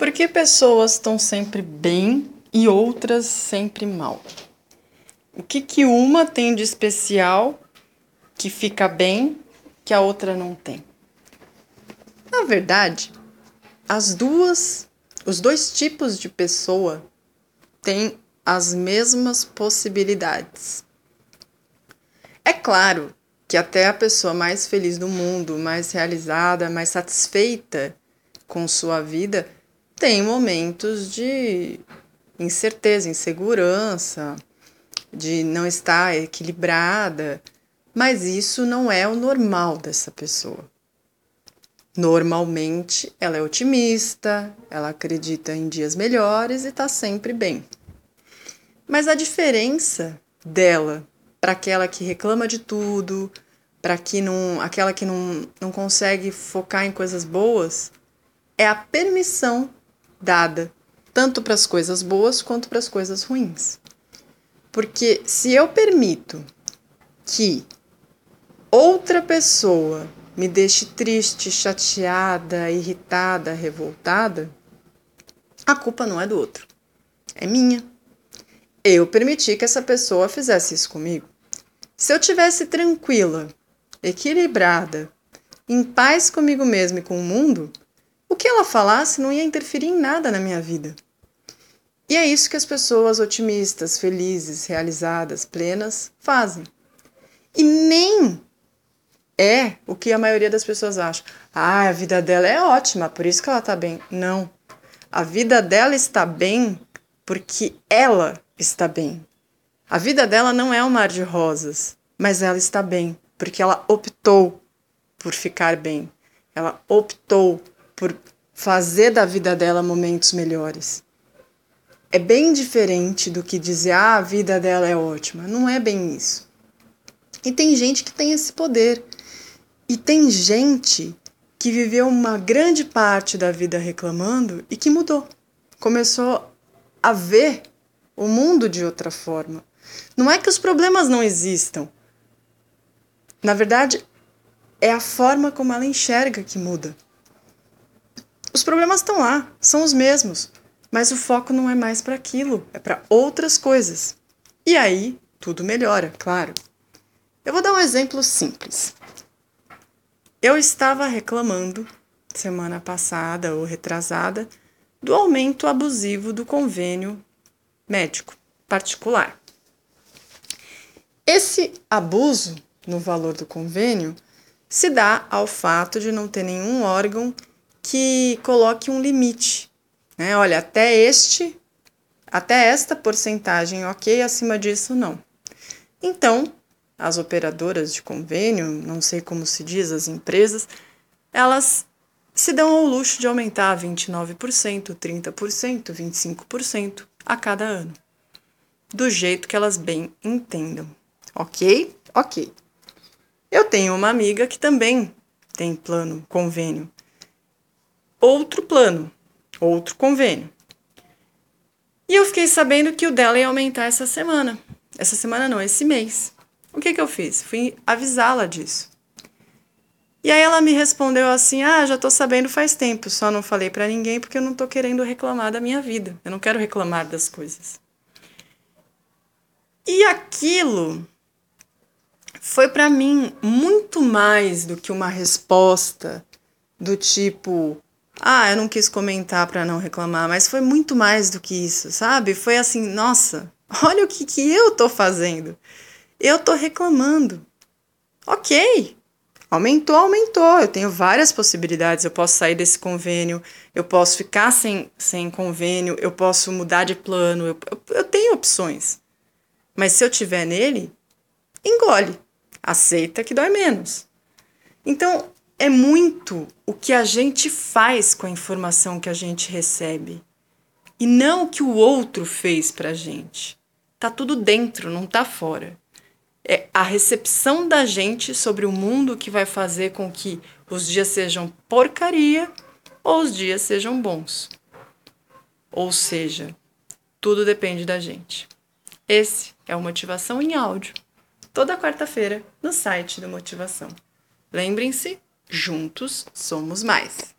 Por que pessoas estão sempre bem e outras sempre mal? O que, que uma tem de especial que fica bem que a outra não tem? Na verdade, as duas, os dois tipos de pessoa têm as mesmas possibilidades. É claro que até a pessoa mais feliz do mundo, mais realizada, mais satisfeita com sua vida, tem momentos de incerteza, insegurança, de não estar equilibrada, mas isso não é o normal dessa pessoa. Normalmente ela é otimista, ela acredita em dias melhores e está sempre bem. Mas a diferença dela para aquela que reclama de tudo, para aquela que não, não consegue focar em coisas boas, é a permissão dada tanto para as coisas boas quanto para as coisas ruins. Porque se eu permito que outra pessoa me deixe triste, chateada, irritada, revoltada, a culpa não é do outro, é minha. Eu permiti que essa pessoa fizesse isso comigo. Se eu tivesse tranquila, equilibrada, em paz comigo mesma e com o mundo, que ela falasse não ia interferir em nada na minha vida. E é isso que as pessoas otimistas, felizes, realizadas, plenas fazem. E nem é o que a maioria das pessoas acha. Ah, a vida dela é ótima, por isso que ela está bem. Não. A vida dela está bem porque ela está bem. A vida dela não é um mar de rosas, mas ela está bem porque ela optou por ficar bem. Ela optou por fazer da vida dela momentos melhores. É bem diferente do que dizer, ah, a vida dela é ótima. Não é bem isso. E tem gente que tem esse poder. E tem gente que viveu uma grande parte da vida reclamando e que mudou. Começou a ver o mundo de outra forma. Não é que os problemas não existam. Na verdade, é a forma como ela enxerga que muda. Os problemas estão lá, são os mesmos, mas o foco não é mais para aquilo, é para outras coisas. E aí tudo melhora, claro. Eu vou dar um exemplo simples. Eu estava reclamando semana passada ou retrasada do aumento abusivo do convênio médico particular. Esse abuso no valor do convênio se dá ao fato de não ter nenhum órgão que coloque um limite. Né? Olha, até este, até esta porcentagem, ok, acima disso não. Então, as operadoras de convênio, não sei como se diz, as empresas, elas se dão ao luxo de aumentar 29%, 30%, 25% a cada ano, do jeito que elas bem entendam. Ok? Ok. Eu tenho uma amiga que também tem plano, convênio, outro plano, outro convênio. E eu fiquei sabendo que o dela ia aumentar essa semana. Essa semana não, esse mês. O que, que eu fiz? Fui avisá-la disso. E aí ela me respondeu assim: "Ah, já tô sabendo faz tempo, só não falei para ninguém porque eu não tô querendo reclamar da minha vida. Eu não quero reclamar das coisas". E aquilo foi para mim muito mais do que uma resposta do tipo ah, eu não quis comentar para não reclamar, mas foi muito mais do que isso, sabe? Foi assim, nossa, olha o que, que eu tô fazendo. Eu tô reclamando. Ok, aumentou, aumentou. Eu tenho várias possibilidades. Eu posso sair desse convênio, eu posso ficar sem, sem convênio, eu posso mudar de plano, eu, eu, tenho opções. Mas se eu tiver nele, engole, aceita que dói menos. Então, é muito o que a gente faz com a informação que a gente recebe e não o que o outro fez para a gente. Tá tudo dentro, não tá fora. É a recepção da gente sobre o mundo que vai fazer com que os dias sejam porcaria ou os dias sejam bons. Ou seja, tudo depende da gente. Esse é o Motivação em Áudio, toda quarta-feira no site do Motivação. Lembrem-se Juntos somos mais.